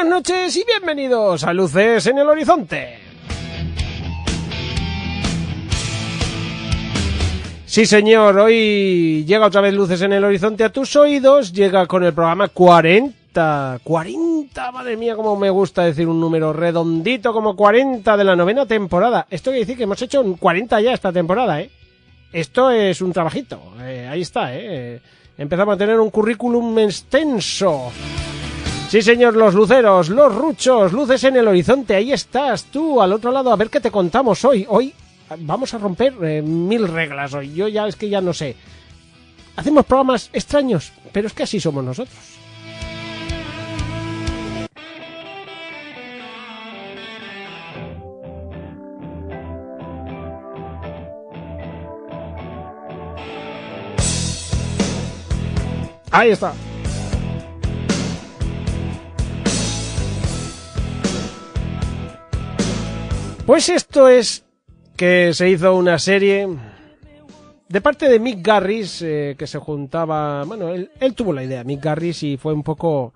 Buenas noches y bienvenidos a Luces en el Horizonte. Sí, señor, hoy llega otra vez Luces en el Horizonte a tus oídos, llega con el programa 40. 40, madre mía, como me gusta decir un número redondito como 40 de la novena temporada. Esto quiere decir que hemos hecho 40 ya esta temporada, ¿eh? Esto es un trabajito, eh, ahí está, ¿eh? Empezamos a tener un currículum extenso. Sí, señor, los luceros, los ruchos, luces en el horizonte, ahí estás tú, al otro lado, a ver qué te contamos hoy. Hoy vamos a romper eh, mil reglas hoy, yo ya es que ya no sé. Hacemos programas extraños, pero es que así somos nosotros. Ahí está. Pues esto es que se hizo una serie de parte de Mick Garris eh, que se juntaba, bueno, él, él, tuvo la idea, Mick Garris, y fue un poco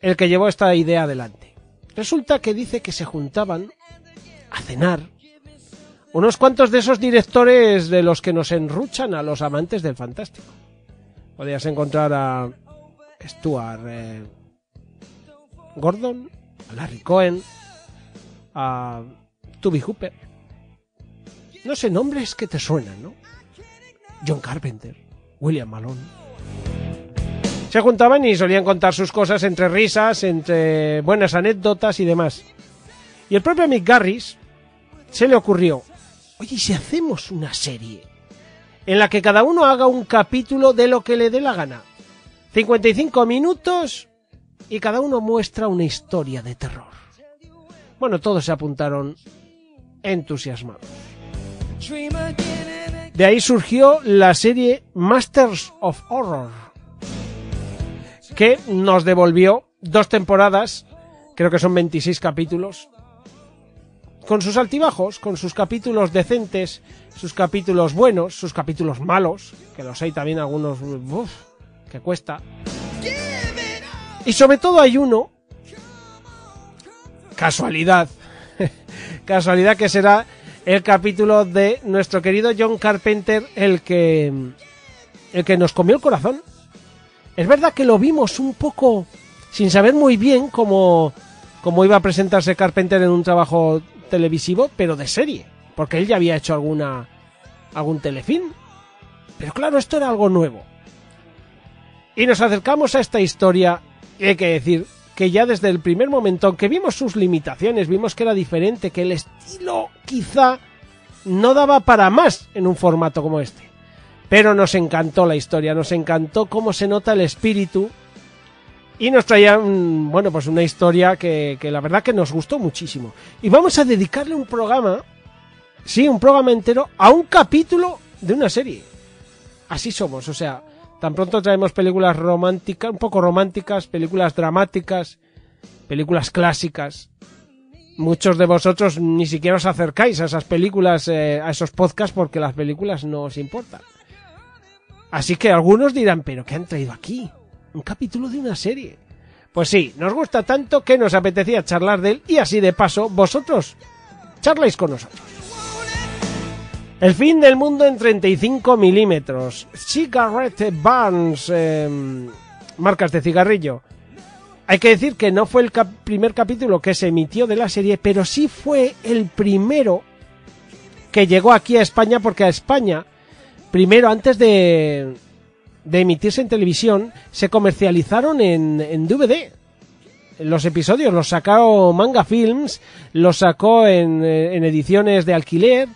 el que llevó esta idea adelante. Resulta que dice que se juntaban a cenar unos cuantos de esos directores de los que nos enruchan a los amantes del fantástico. Podías encontrar a Stuart eh, Gordon, a Larry Cohen, a No sé, nombres que te suenan, ¿no? John Carpenter, William Malone. Se juntaban y solían contar sus cosas entre risas, entre buenas anécdotas y demás. Y el propio Mick Garris se le ocurrió, oye, ¿y si hacemos una serie en la que cada uno haga un capítulo de lo que le dé la gana? 55 minutos y cada uno muestra una historia de terror. Bueno, todos se apuntaron entusiasmados. De ahí surgió la serie Masters of Horror, que nos devolvió dos temporadas, creo que son 26 capítulos, con sus altibajos, con sus capítulos decentes, sus capítulos buenos, sus capítulos malos, que los hay también algunos uf, que cuesta. Y sobre todo hay uno, casualidad, casualidad que será el capítulo de nuestro querido John Carpenter, el que, el que nos comió el corazón. Es verdad que lo vimos un poco sin saber muy bien cómo, cómo iba a presentarse Carpenter en un trabajo televisivo, pero de serie, porque él ya había hecho alguna algún telefilm. Pero claro, esto era algo nuevo. Y nos acercamos a esta historia y hay que decir que ya desde el primer momento, aunque vimos sus limitaciones, vimos que era diferente, que el estilo quizá no daba para más en un formato como este. Pero nos encantó la historia, nos encantó cómo se nota el espíritu y nos traía, bueno, pues una historia que, que la verdad que nos gustó muchísimo. Y vamos a dedicarle un programa, sí, un programa entero, a un capítulo de una serie. Así somos, o sea, Tan pronto traemos películas románticas, un poco románticas, películas dramáticas, películas clásicas. Muchos de vosotros ni siquiera os acercáis a esas películas, eh, a esos podcasts, porque las películas no os importan. Así que algunos dirán, pero ¿qué han traído aquí? Un capítulo de una serie. Pues sí, nos gusta tanto que nos apetecía charlar de él y así de paso vosotros charláis con nosotros. El fin del mundo en 35 milímetros. Cigarette Burns. em, marcas de cigarrillo. Hay que decir que no fue el primer capítulo que se emitió de la serie, pero sí fue el primero que llegó aquí a España, porque a España, primero antes de, de emitirse en televisión, se comercializaron en, en DVD. Los episodios los sacó Manga Films, los sacó en, en ediciones de alquiler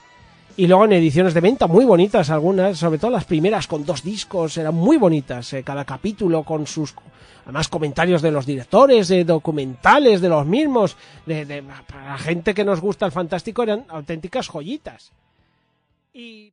y luego en ediciones de venta muy bonitas algunas, sobre todo las primeras con dos discos, eran muy bonitas, eh, cada capítulo con sus además comentarios de los directores, de documentales de los mismos, de, para la gente que nos gusta el fantástico eran auténticas joyitas. Y